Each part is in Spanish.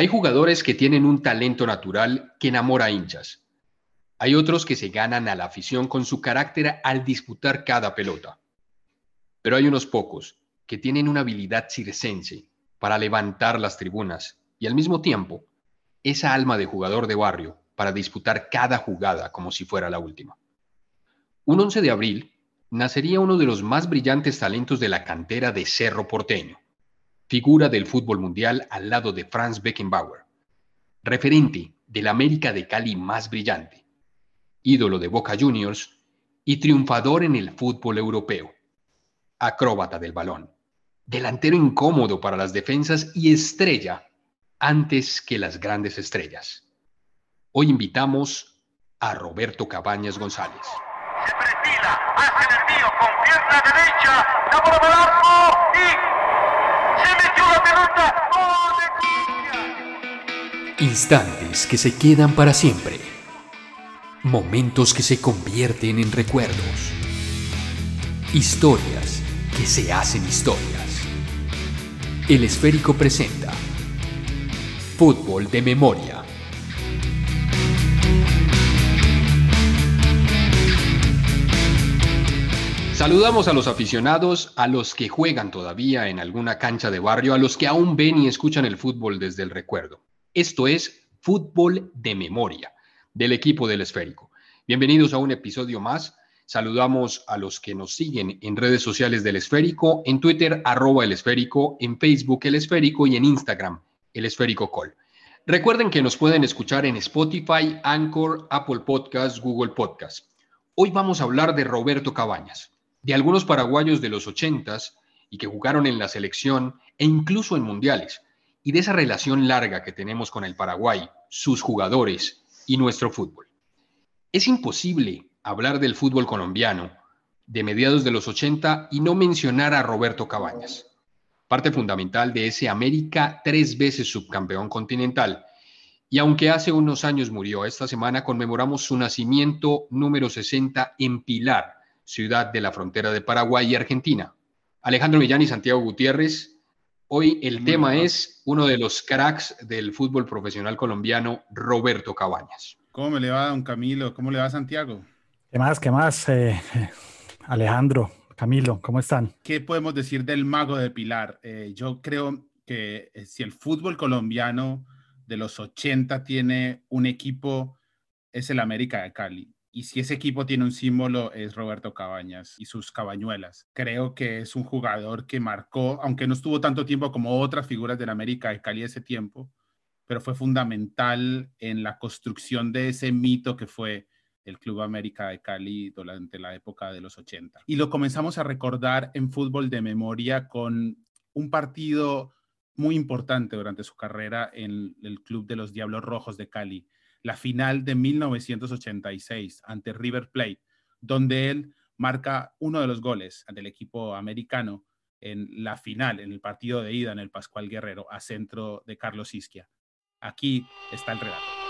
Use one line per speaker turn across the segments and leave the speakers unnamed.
Hay jugadores que tienen un talento natural que enamora a hinchas. Hay otros que se ganan a la afición con su carácter al disputar cada pelota. Pero hay unos pocos que tienen una habilidad circense para levantar las tribunas y al mismo tiempo esa alma de jugador de barrio para disputar cada jugada como si fuera la última. Un 11 de abril nacería uno de los más brillantes talentos de la cantera de Cerro Porteño, figura del fútbol mundial al lado de Franz Beckenbauer, referente del América de Cali más brillante, ídolo de Boca Juniors y triunfador en el fútbol europeo, acróbata del balón, delantero incómodo para las defensas y estrella antes que las grandes estrellas. Hoy invitamos a Roberto Cabañas González.
Se perfila, hace el envío con pierna derecha, la bola y se metió la pelota. ¡Gol de
Instantes que se quedan para siempre. Momentos que se convierten en recuerdos. Historias que se hacen historias. El Esférico presenta Fútbol de Memoria. Saludamos a los aficionados, a los que juegan todavía en alguna cancha de barrio, a los que aún ven y escuchan el fútbol desde el recuerdo. Esto es Fútbol de Memoria, del equipo del Esférico. Bienvenidos a un episodio más. Saludamos a los que nos siguen en redes sociales del Esférico, en Twitter, arroba el Esférico, en Facebook, el Esférico y en Instagram, el Esférico Call. Recuerden que nos pueden escuchar en Spotify, Anchor, Apple Podcasts, Google Podcasts. Hoy vamos a hablar de Roberto Cabañas, de algunos paraguayos de los ochentas y que jugaron en la selección e incluso en mundiales, y de esa relación larga que tenemos con el Paraguay, sus jugadores y nuestro fútbol. Es imposible hablar del fútbol colombiano de mediados de los 80 y no mencionar a Roberto Cabañas parte fundamental de ese América tres veces subcampeón continental. Y aunque hace unos años murió, esta semana conmemoramos su nacimiento número 60 en Pilar, ciudad de la frontera de Paraguay y Argentina. Alejandro Millán y Santiago Gutiérrez, hoy el tema es uno de los cracks del fútbol profesional colombiano, Roberto Cabañas.
¿Cómo me le va, don Camilo? ¿Cómo le va, Santiago?
¿Qué más? ¿Qué más? Eh, Alejandro, Camilo, ¿cómo están?
¿Qué podemos decir del mago de Pilar? Eh, yo creo que eh, si el fútbol colombiano de los 80 tiene un equipo, es el América de Cali. Y si ese equipo tiene un símbolo, es Roberto Cabañas y sus cabañuelas. Creo que es un jugador que marcó, aunque no estuvo tanto tiempo como otras figuras del América de Cali ese tiempo, pero fue fundamental en la construcción de ese mito que fue el Club América de Cali durante la época de los 80. Y lo comenzamos a recordar en fútbol de memoria con un partido muy importante durante su carrera en el Club de los Diablos Rojos de Cali, la final de 1986 ante River Plate, donde él marca uno de los goles del equipo americano en la final, en el partido de ida en el Pascual Guerrero, a centro de Carlos Isquia. Aquí está el relato.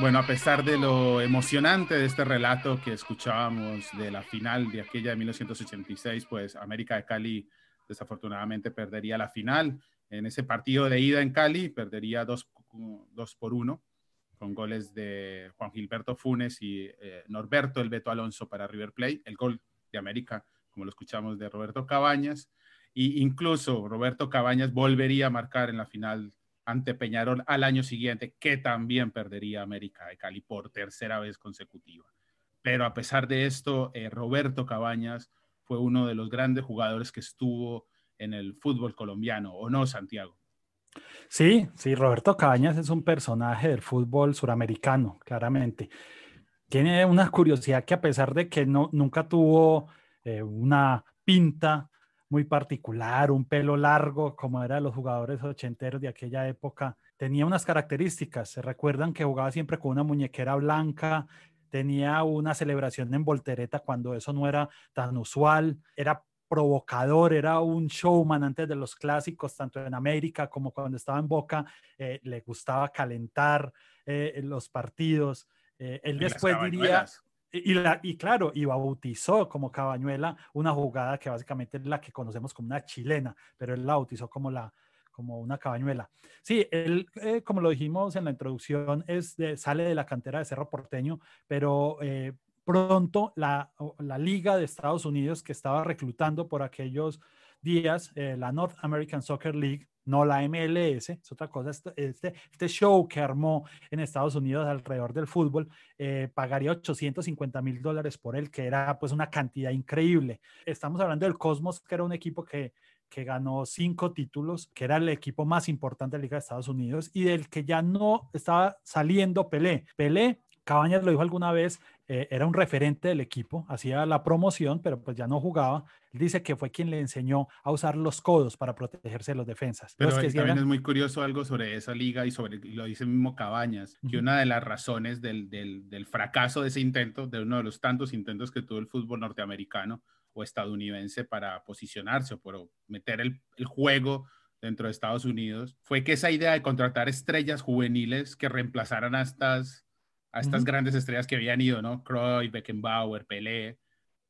Bueno, a pesar de lo emocionante de este relato que escuchábamos de la final de aquella de 1986, pues América de Cali desafortunadamente perdería la final. En ese partido de ida en Cali perdería dos, por uno con goles de Juan Gilberto Funes y eh, Norberto El Beto Alonso para River Plate. El gol de América, como lo escuchamos, de Roberto Cabañas. Y incluso Roberto Cabañas volvería a marcar en la final ante Peñarol al año siguiente, que también perdería América de Cali por tercera vez consecutiva. Pero a pesar de esto, eh, Roberto Cabañas fue uno de los grandes jugadores que estuvo en el fútbol colombiano, ¿o no, Santiago?
Sí, sí, Roberto Cabañas es un personaje del fútbol suramericano, claramente. Tiene una curiosidad que a pesar de que no, nunca tuvo eh, una pinta muy particular, un pelo largo, como eran los jugadores ochenteros de aquella época. Tenía unas características. Se recuerdan que jugaba siempre con una muñequera blanca, tenía una celebración en voltereta cuando eso no era tan usual, era provocador, era un showman antes de los clásicos, tanto en América como cuando estaba en Boca, eh, le gustaba calentar, eh, los partidos. Eh, él después diría. Y, y la, y claro, y bautizó como Cabañuela una jugada que básicamente es la que conocemos como una chilena, pero él la bautizó como, la, como una cabañuela. Sí, él, eh, como lo dijimos en la introducción, es de- sale de la cantera de Cerro Porteño, pero eh, pronto la, la Liga de Estados Unidos que estaba reclutando por aquellos días, eh, la North American Soccer League, no la MLS, es otra cosa, este, este, este show que armó en Estados Unidos alrededor del fútbol, eh, pagaría 850 mil dólares por él, que era pues una cantidad increíble. Estamos hablando del Cosmos, que era un equipo que, que ganó cinco títulos, que era el equipo más importante de la Liga de Estados Unidos y del que ya no estaba saliendo Pelé. Pelé, Cabañas lo dijo alguna vez, eh, era un referente del equipo, hacía la promoción, pero pues ya no jugaba. Él dice que fue quien le enseñó a usar los codos para protegerse de los defensas.
Pero
Los que
también
eran-
es muy curioso algo sobre esa liga y sobre, lo dice mismo Cabañas, que una de las razones del, del, del fracaso de ese intento, de uno de los tantos intentos que tuvo el fútbol norteamericano o estadounidense para posicionarse o por meter el, el juego dentro de Estados Unidos, fue que esa idea de contratar estrellas juveniles que reemplazaran a estas, a estas grandes estrellas que habían ido, ¿no? Cruyff, Beckenbauer, Pelé,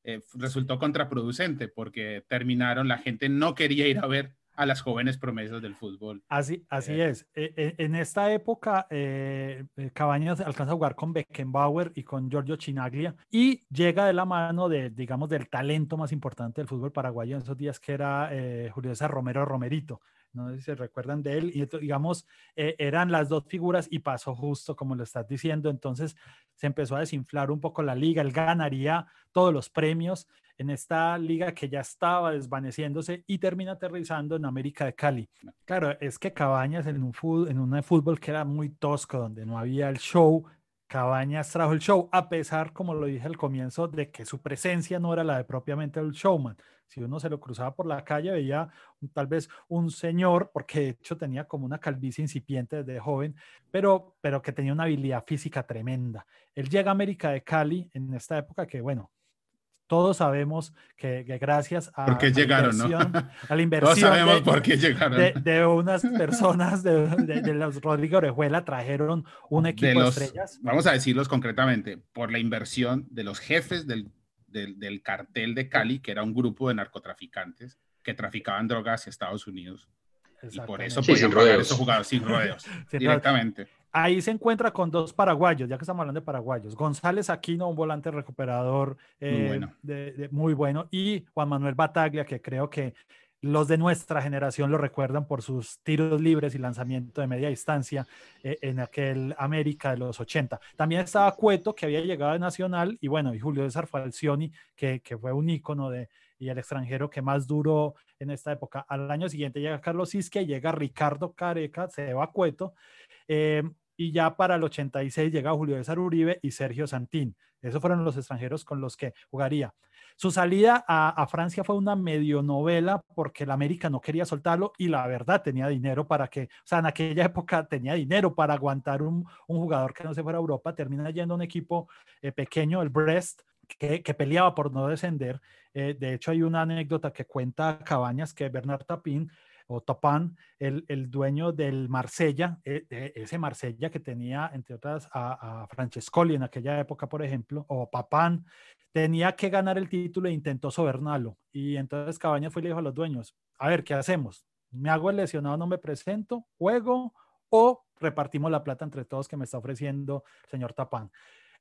eh, resultó contraproducente porque terminaron, la gente no quería ir a ver a las jóvenes promesas del fútbol.
Así, así
Eh,
es. E- e- En esta época, eh, Cabañas alcanza a jugar con Beckenbauer y con Giorgio Chinaglia y llega de la mano de, digamos, del talento más importante del fútbol paraguayo en esos días, que era Julio César Romero Romerito. No sé si se recuerdan de él. Y digamos, eh, eran las dos figuras y pasó justo como lo estás diciendo. Entonces se empezó a desinflar un poco la liga. Él ganaría todos los premios en esta liga que ya estaba desvaneciéndose y termina aterrizando en América de Cali. Claro, es que Cabañas en un fútbol, en un fútbol que era muy tosco, donde no había el show, Cabañas trajo el show, a pesar, como lo dije al comienzo, de que su presencia no era la de propiamente el showman. Si uno se lo cruzaba por la calle, veía tal vez un señor, porque de hecho tenía como una calvicie incipiente desde joven, pero, pero que tenía una habilidad física tremenda. Él llega a América de Cali en esta época que, bueno, todos sabemos que, que gracias a,
¿Por qué
a la
llegaron, no?
inversión- a la inversión
Todos sabemos
de-
por qué llegaron.
de, de unas personas de, de- de los Rodrigo Orejuela trajeron un equipo de,
los-
estrellas.
Vamos a decirlos concretamente, por la inversión de los jefes del, del, del cartel de Cali, que era un grupo de narcotraficantes que traficaban drogas hacia Estados Unidos. Y por eso
Sí,
podían pagar
rodeos.
esos jugadores sin rodeos,
Sin
directamente.
Ahí se encuentra con dos paraguayos, ya que estamos hablando de paraguayos. González Aquino, un volante recuperador eh,
bueno.
de- de- muy bueno, y Juan Manuel Bataglia, que creo que los de nuestra generación lo recuerdan por sus tiros libres y lanzamiento de media distancia eh, en aquel América de los 80. También estaba Cueto, que había llegado de Nacional, y bueno, y Julio César Falcioni, que, que fue un ícono de, y el extranjero que más duró en esta época. Al año siguiente llega Carlos Isque, llega Ricardo Careca, se va Cueto, eh, y ya para el 86 llega Julio César Uribe y Sergio Santín. Esos fueron los extranjeros con los que jugaría. Su salida a, Francia fue una medio novela porque el América no quería soltarlo y la verdad tenía dinero para que, o sea, en aquella época tenía dinero para aguantar un, jugador que no se fuera a Europa. Termina yendo a un equipo eh, pequeño, el Brest, que, que peleaba por no descender. Eh, de hecho, hay una anécdota que cuenta Cabañas que Bernard Tapin o Topán, el, el dueño del Marsella, eh, ese Marsella que tenía, entre otras, a, a, Francescoli en aquella época, por ejemplo, o Papán, tenía que ganar el título e intentó sobornarlo. Y entonces Cabañas fue y le dijo a los dueños, a ver, ¿qué hacemos? ¿Me hago el lesionado, no me presento, juego o repartimos la plata entre todos que me está ofreciendo el señor Tapán?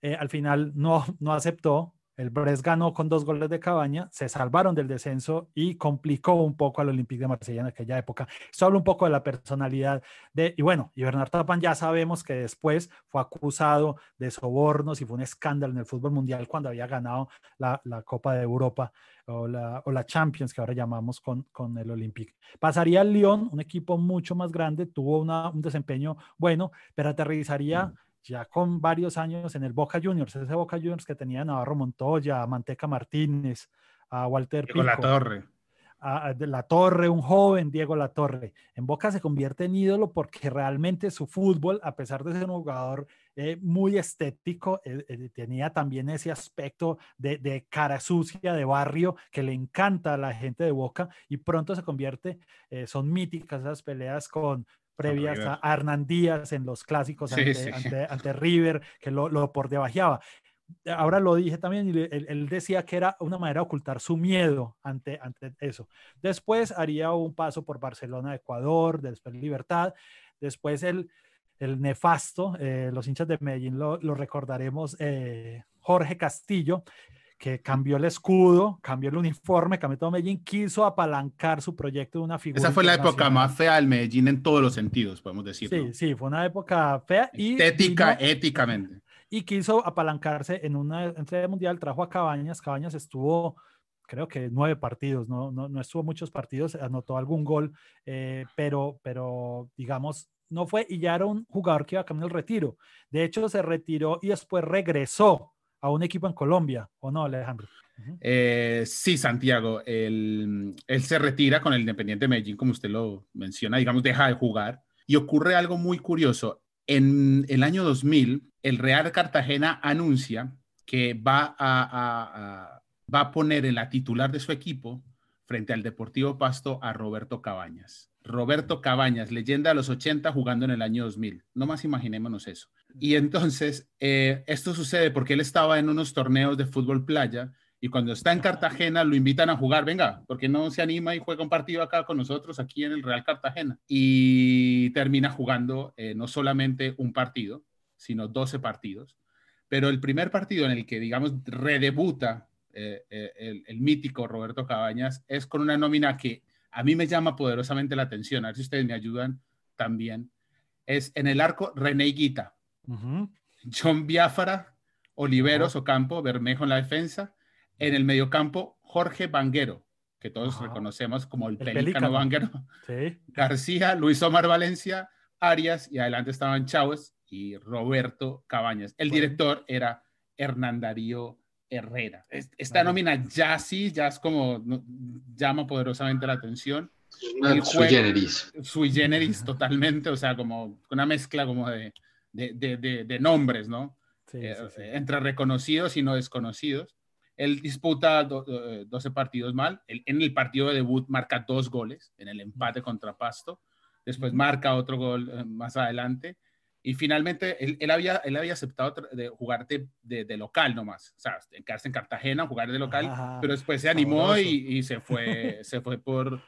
Eh, al final no, no aceptó, el Brest ganó con dos goles de cabaña, se salvaron del descenso y complicó un poco al Olympique de Marsella en aquella época. Esto habla un poco de la personalidad de, y bueno, y Bernard Tapan ya sabemos que después fue acusado de sobornos y fue un escándalo en el fútbol mundial cuando había ganado la, la Copa de Europa o la, o la, Champions, que ahora llamamos con, con el Olympique. Pasaría al Lyon, un equipo mucho más grande, tuvo una, un desempeño bueno, pero aterrizaría. Mm ya con varios años en el Boca Juniors, ese Boca Juniors que tenía Navarro Montoya, Manteca Martínez, a Walter
Diego Pico, La Torre.
A, La Torre, un joven Diego La Torre. En Boca se convierte en ídolo porque realmente su fútbol, a pesar de ser un jugador eh, muy estético, eh, eh, tenía también ese aspecto de, de, cara sucia, de barrio, que le encanta a la gente de Boca y pronto se convierte, son míticas esas peleas con, previas a Hernán Díaz en los clásicos
Sí,
ante,
sí.
ante- ante River, que lo, lo por debajeaba. Ahora lo dije también, y él, él decía que era una manera de ocultar su miedo ante, ante eso. Después haría un paso por Barcelona, Ecuador, después Libertad, después el, el nefasto, eh, los hinchas de Medellín lo, lo recordaremos, eh, Jorge Castillo, que cambió el escudo, cambió el uniforme, cambió todo Medellín, quiso apalancar su proyecto de una figura.
Esa fue la época más fea del Medellín en todos los sentidos, podemos decirlo.
Sí, sí, fue una época fea y,
Estética,
vino-
éticamente.
y quiso apalancarse en una entrega mundial, trajo a Cabañas, Cabañas estuvo, creo que nueve partidos, no, no, no estuvo muchos partidos, anotó algún gol, eh, pero, pero digamos, no fue y ya era un jugador que iba camino al retiro. De hecho, se retiró y después regresó a un equipo en Colombia, ¿o no, Alejandro?
Eh, sí, Santiago, él, él se retira con el Independiente Medellín, como usted lo menciona, digamos, deja de jugar. Y ocurre algo muy curioso. En el año 2000, el Real Cartagena anuncia que va a, a- a- va a poner en la titular de su equipo frente al Deportivo Pasto a Roberto Cabañas. Roberto Cabañas, leyenda de los 80 jugando en el año 2000. No más imaginémonos eso. Y entonces, eh, esto sucede porque él estaba en unos torneos de fútbol playa y cuando está en Cartagena lo invitan a jugar, venga, porque no se anima y juega un partido acá con nosotros aquí en el Real Cartagena. Y termina jugando eh, no solamente un partido, sino 12 partidos. Pero el primer partido en el que, digamos, redebuta eh, eh, el, el mítico Roberto Cabañas es con una nómina que a mí me llama poderosamente la atención, a ver si ustedes me ayudan también. Es en el arco René Higuita,
Ujú.
John Biafara, Oliveros Ocampo, Bermejo en la defensa. En el mediocampo, Jorge Banguero, que todos
Ajá.
reconocemos como el,
El
pelícano,
pelícano.
Banguero.
Sí.
García, Luis Omar Valencia, Arias y adelante estaban Chávez y Roberto Cabañas. El
Bueno.
director era Hernán Darío Herrera. Es- Esta
Vale.
nómina ya sí, ya es como no, llama poderosamente la atención.
Una
El
sui
juego-
generis.
Sui generis totalmente, o sea, como una mezcla como de, de, de- de- de nombres, ¿no?
Sí,
eh,
sí, sí.
entre reconocidos y no desconocidos. Él disputa do- do- 12 partidos mal. Él- en el partido de debut marca dos goles en el empate contra Pasto. Después marca otro gol eh, más adelante. Y finalmente él, él había, él había aceptado de jugar de, de- local nomás. O sea, quedarse en Cartagena, jugar de local.
Ajá,
pero después se animó y, y se fue, se fue por,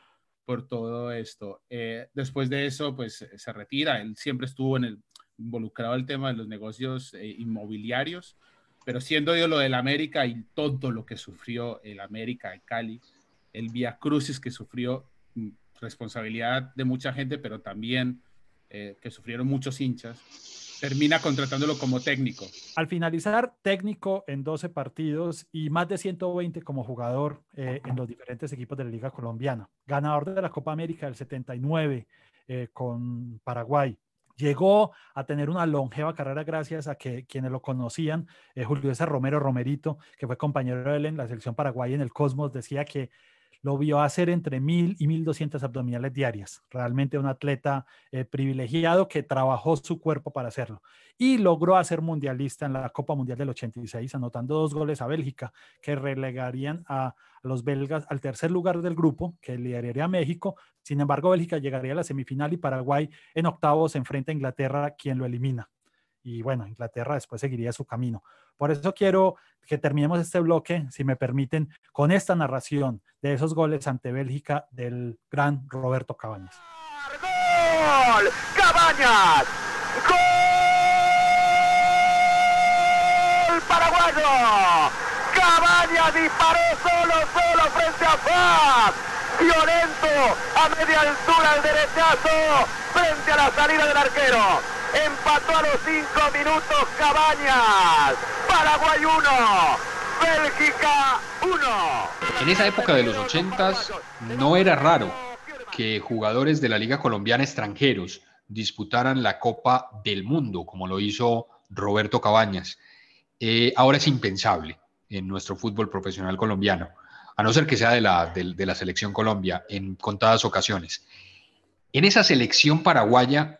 por todo esto. Eh, después de eso, pues se retira. Él siempre estuvo en el, involucrado en el tema de los negocios eh, inmobiliarios, pero siendo yo lo del América y todo lo que sufrió el América de Cali, el Via Crucis que sufrió, mm, responsabilidad de mucha gente, pero también eh, que sufrieron muchos hinchas, termina contratándolo como técnico.
Al finalizar, técnico en 12 partidos y más de 120 como jugador eh, en los diferentes equipos de la Liga Colombiana. Ganador de la Copa América del 79 eh, con Paraguay. Llegó a tener una longeva carrera gracias a que quienes lo conocían, eh, Julio César Romero Romerito, que fue compañero de él en la selección paraguaya en el Cosmos, decía que lo vio hacer entre 1000 y 1200 abdominales diarias. Realmente un atleta eh, privilegiado que trabajó su cuerpo para hacerlo. Y logró hacer mundialista en la Copa Mundial del 86, anotando dos goles a Bélgica, que relegarían a, los belgas al tercer lugar del grupo, que lideraría a México. Sin embargo, Bélgica llegaría a la semifinal y Paraguay en octavos enfrenta a Inglaterra, quien lo elimina. Y bueno, Inglaterra después seguiría su camino. Por eso quiero que terminemos este bloque, si me permiten, con esta narración de esos goles ante Bélgica del gran Roberto Cabañas.
¡Gol! ¡Cabañas! ¡Gol paraguayo! Cabañas disparó solo, solo frente a Faz. Violento, a media altura el derechazo, frente a la salida del arquero. Empató a los cinco minutos Cabañas. Paraguay 1, Bélgica 1.
En esa época de los 80 no era raro que jugadores de la Liga Colombiana extranjeros disputaran la Copa del Mundo, como lo hizo Roberto Cabañas. Eh, ahora es impensable en nuestro fútbol profesional colombiano, a no ser que sea de la, de la selección Colombia en contadas ocasiones. En esa selección paraguaya,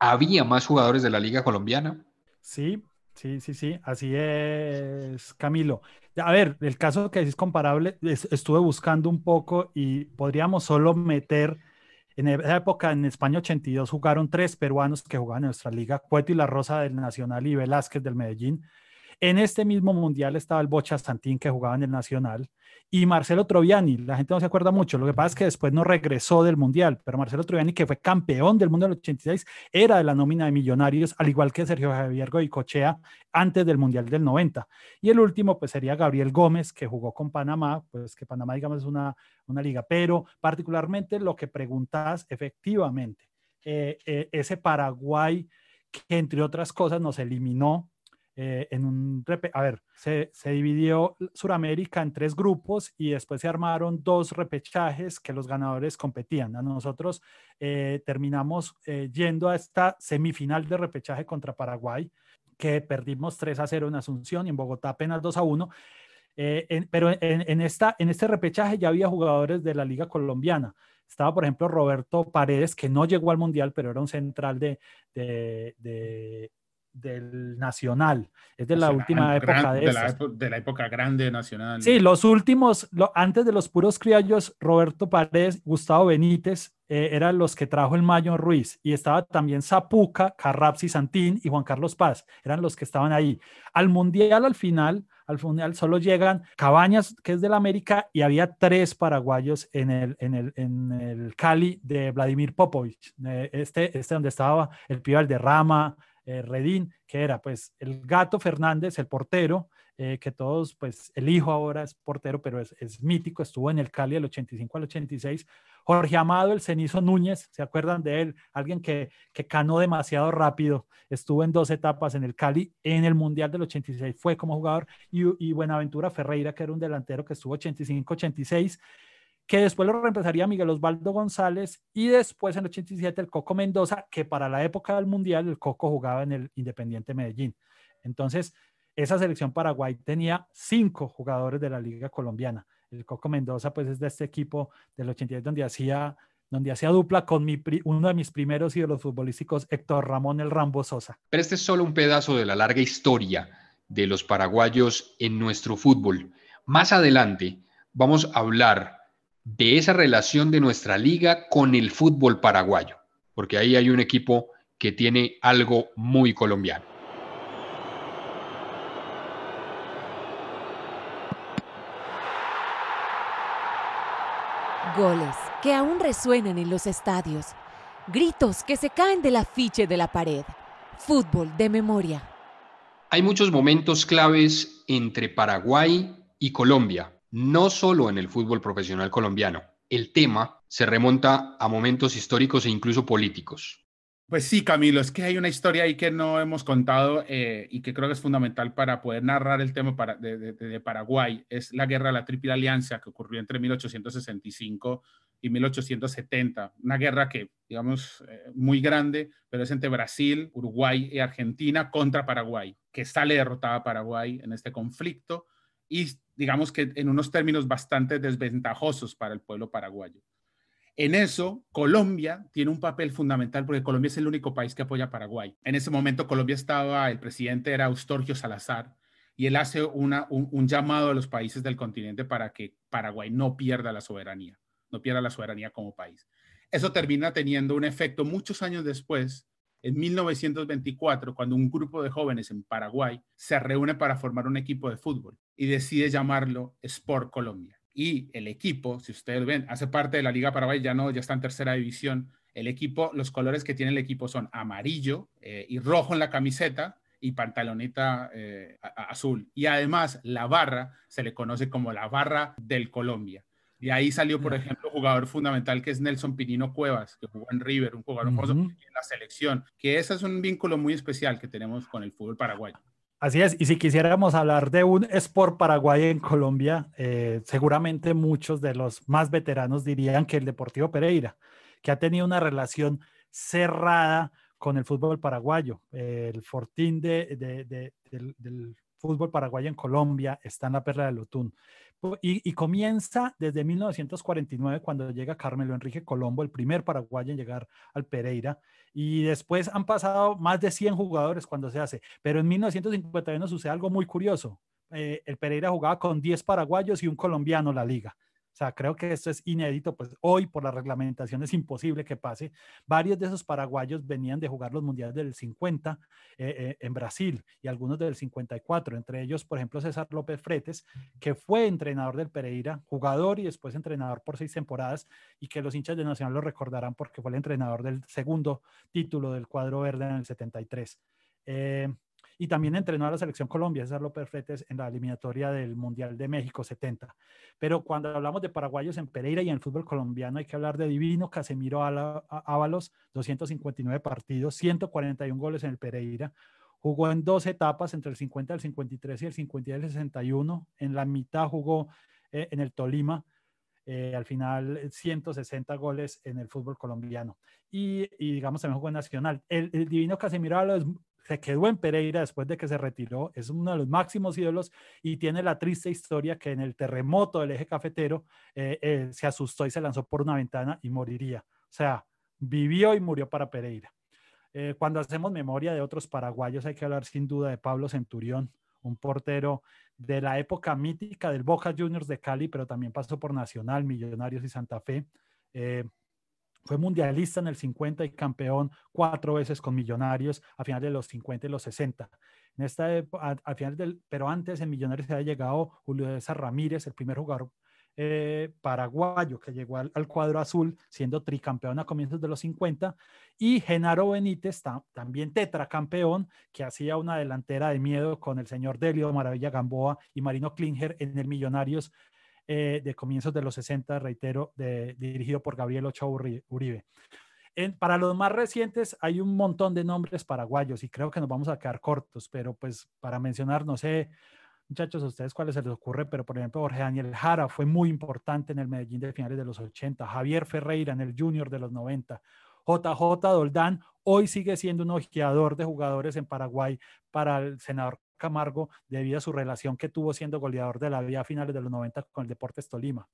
¿había más jugadores de la Liga Colombiana?
Sí, sí, sí, sí, así es, Camilo. A ver, el caso que es comparable, es, estuve buscando un poco y podríamos solo meter En esa época, en España 82, jugaron tres peruanos que jugaban en nuestra liga, Cueto y La Rosa del Nacional y Velázquez del Medellín. En este mismo mundial estaba el Bocha Santín que jugaba en el Nacional y Marcelo Troviani. La gente no se acuerda mucho. Lo que pasa es que después no regresó del mundial, pero Marcelo Troviani, que fue campeón del mundo del 86, era de la nómina de millonarios, al igual que Sergio Javier Goicochea antes del mundial del 90. Y el último, pues sería Gabriel Gómez, que jugó con Panamá, pues que Panamá, digamos, es una, una liga, pero particularmente lo que preguntas, efectivamente, eh, eh, ese Paraguay que entre otras cosas nos eliminó eh, en un, a ver, se, se, dividió Suramérica en tres grupos y después se armaron dos repechajes que los ganadores competían. A nosotros eh, terminamos eh, yendo a esta semifinal de repechaje contra Paraguay, que perdimos 3 a 0 en Asunción y en Bogotá apenas 2 a 1. pero en, en, esta, en este repechaje ya había jugadores de la Liga Colombiana. Estaba, por ejemplo, Roberto Paredes, que no llegó al Mundial, pero era un central de, del Nacional. Es de la última época de,
de, la, de la época grande Nacional.
Sí, los últimos, lo, antes de los puros criollos, Roberto Paredes, Gustavo Benítez, eh, eran los que trajo el Mayo Ruiz. Y estaba también Zapuca, Carrapsi Santín y Juan Carlos Paz. Eran los que estaban ahí. Al Mundial, al final, al Mundial solo llegan Cabañas, que es del América, y había tres paraguayos en el, en el, en el Cali de Vladimir Popovich. Eh, este, este donde estaba el Pío Rama eh, Redín, que era pues el gato Fernández, el portero, eh, que todos, pues el hijo ahora es portero, pero es, mítico, estuvo en el Cali del 85 al 86. Jorge Amado, el cenizo Núñez, ¿se acuerdan de él? Alguien que, que canó demasiado rápido, estuvo en dos etapas en el Cali, en el Mundial del 86 fue como jugador, y, y Buenaventura Ferreira, que era un delantero que estuvo 85-86 que después lo reemplazaría Miguel Osvaldo González y después en el 87 el Coco Mendoza, que para la época del Mundial el Coco jugaba en el Independiente Medellín. Entonces, esa selección Paraguay tenía cinco jugadores de la Liga Colombiana. El Coco Mendoza, pues es de este equipo del 87 donde hacía, donde hacía dupla con uno de mis primeros ídolos futbolísticos, Héctor Ramón el Rambo Sosa.
Pero este es solo un pedazo de la larga historia de los paraguayos en nuestro fútbol. Más adelante vamos a hablar de esa relación de nuestra liga con el fútbol paraguayo, porque ahí hay un equipo que tiene algo muy colombiano.
Goles que aún resuenan en los estadios, gritos que se caen del afiche de la pared, fútbol de memoria.
Hay muchos momentos claves entre Paraguay y Colombia, no solo en el fútbol profesional colombiano. El tema se remonta a momentos históricos e incluso políticos.
Pues sí, Camilo, es que hay una historia ahí que no hemos contado eh, y que creo que es fundamental para poder narrar el tema de, Paraguay. Es la guerra de la Triple Alianza que ocurrió entre 1865 y 1870. Una guerra que, digamos, eh, muy grande, pero es entre Brasil, Uruguay y Argentina contra Paraguay, que sale derrotada Paraguay en este conflicto y digamos que en unos términos bastante desventajosos para el pueblo paraguayo. En eso, Colombia tiene un papel fundamental porque Colombia es el único país que apoya a Paraguay. En ese momento, Colombia estaba, el presidente era Eustorgio Salazar, y él hace una, un, llamado a los países del continente para que Paraguay no pierda la soberanía, no pierda la soberanía como país. Eso termina teniendo un efecto muchos años después en 1924, cuando un grupo de jóvenes en Paraguay se reúne para formar un equipo de fútbol y decide llamarlo Sport Colombia. Y el equipo, si ustedes ven, hace parte de la Liga Paraguay, ya no, ya está en tercera división. El equipo, los colores que tiene el equipo son amarillo eh, y rojo en la camiseta y pantaloneta eh, azul. Y además la barra se le conoce como la barra del Colombia. Y ahí salió, por ejemplo, un jugador fundamental que es Nelson Pinino Cuevas, que jugó en River, un jugador famoso en la selección, que ese es un vínculo muy especial que tenemos con el fútbol paraguayo.
Así es, y si quisiéramos hablar de un Sport Paraguay en Colombia, eh, seguramente muchos de los más veteranos dirían que el Deportivo Pereira, que ha tenido una relación cerrada con el fútbol paraguayo. el fortín de, del, del, fútbol paraguayo en Colombia está en la Perla del Otún. Y, comienza desde 1949 cuando llega Carmelo Enrique Colombo, el primer paraguayo en llegar al Pereira. Y después han pasado más de 100 jugadores cuando se hace. Pero en 1951 sucede algo muy curioso. Eh, el Pereira jugaba con 10 paraguayos y un colombiano la liga. Sea, creo que esto es inédito, pues hoy por la reglamentación es imposible que pase. Varios de esos paraguayos venían de jugar los mundiales del 50 eh, eh, en Brasil y algunos del 54, entre ellos, por ejemplo, César López Fretes, que fue entrenador del Pereira, jugador y después entrenador por seis temporadas y que los hinchas de Nacional lo recordarán porque fue el entrenador del segundo título del cuadro verde en el 73. Eh, y también entrenó a la selección Colombia, César López Fretes, en la eliminatoria del Mundial de México 70. Pero cuando hablamos de paraguayos en Pereira y en el fútbol colombiano, hay que hablar de Divino Casemiro Ábalos, 259 partidos, 141 goles en el Pereira. Jugó en dos etapas, entre el 50 el 53 y el 50 el 61. En la mitad jugó eh, en el Tolima. Eh, al final 160 goles en el fútbol colombiano. Y, digamos también jugó en Nacional. El, el Divino Casemiro Ábalos se quedó en Pereira después de que se retiró, es uno de los máximos ídolos y tiene la triste historia que en el terremoto del eje cafetero eh, eh, se asustó y se lanzó por una ventana y moriría. O sea, vivió y murió para Pereira. Eh, cuando hacemos memoria de otros paraguayos hay que hablar sin duda de Pablo Centurión, un portero de la época mítica del Boca Juniors de Cali, pero también pasó por Nacional, Millonarios y Santa Fe. Fue mundialista en el 50 y campeón cuatro veces con Millonarios a finales de los 50 y los 60. En esta a, final del, pero antes en Millonarios se había llegado Julio César Ramírez, el primer jugador eh, paraguayo que llegó al, cuadro azul siendo tricampeón a comienzos de los 50 y Genaro Benítez también tetracampeón que hacía una delantera de miedo con el señor Delio Maravilla Gamboa y Marino Klinger en el Millonarios eh, de comienzos de los 60, reitero, dirigido por Gabriel Ochoa Uribe. para los más recientes hay un montón de nombres paraguayos y creo que nos vamos a quedar cortos, pero pues para mencionar, no sé, muchachos, a ustedes cuáles se les ocurre, pero por ejemplo Jorge Daniel Jara fue muy importante en el Medellín de finales de los 80, Javier Ferreira en el Junior de los 90, JJ Doldán hoy sigue siendo un ojeador de jugadores en Paraguay para el senador Camargo debido a su relación que tuvo siendo goleador de la vida a finales de los 90 con el Deportes Tolima.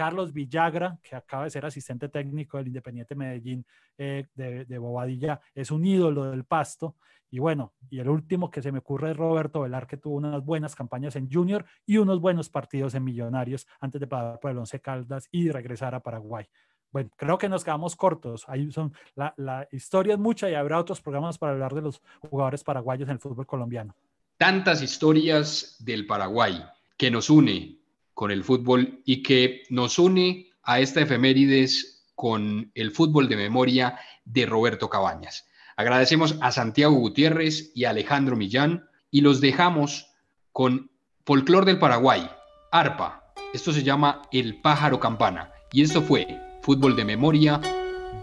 Carlos Villagra, que acaba de ser asistente técnico del Independiente Medellín eh, de, Bobadilla, es un ídolo del pasto. Y bueno, y el último que se me ocurre es Roberto Velar, que tuvo unas buenas campañas en Junior y unos buenos partidos en Millonarios antes de pasar por el Once Caldas y regresar a Paraguay. Bueno, creo que nos quedamos cortos. Ahí son, la, la historia es mucha y habrá otros programas para hablar de los jugadores paraguayos en el fútbol colombiano
tantas historias del Paraguay que nos une con el fútbol y que nos une a esta efemérides con el fútbol de memoria de Roberto Cabañas. Agradecemos a Santiago Gutiérrez y a Alejandro Millán y los dejamos con Folclor del Paraguay, ARPA. Esto se llama El Pájaro Campana y esto fue Fútbol de Memoria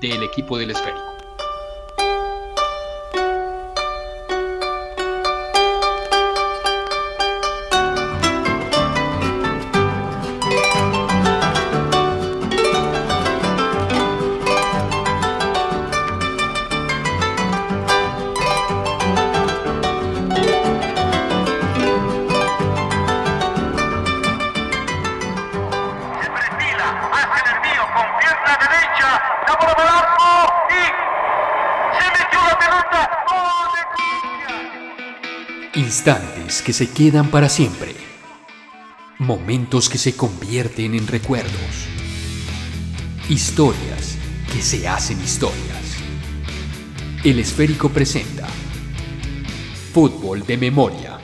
del equipo del Esférico. Que se quedan para siempre. Momentos que se convierten en recuerdos. Historias que se hacen historias. El esférico presenta Fútbol de Memoria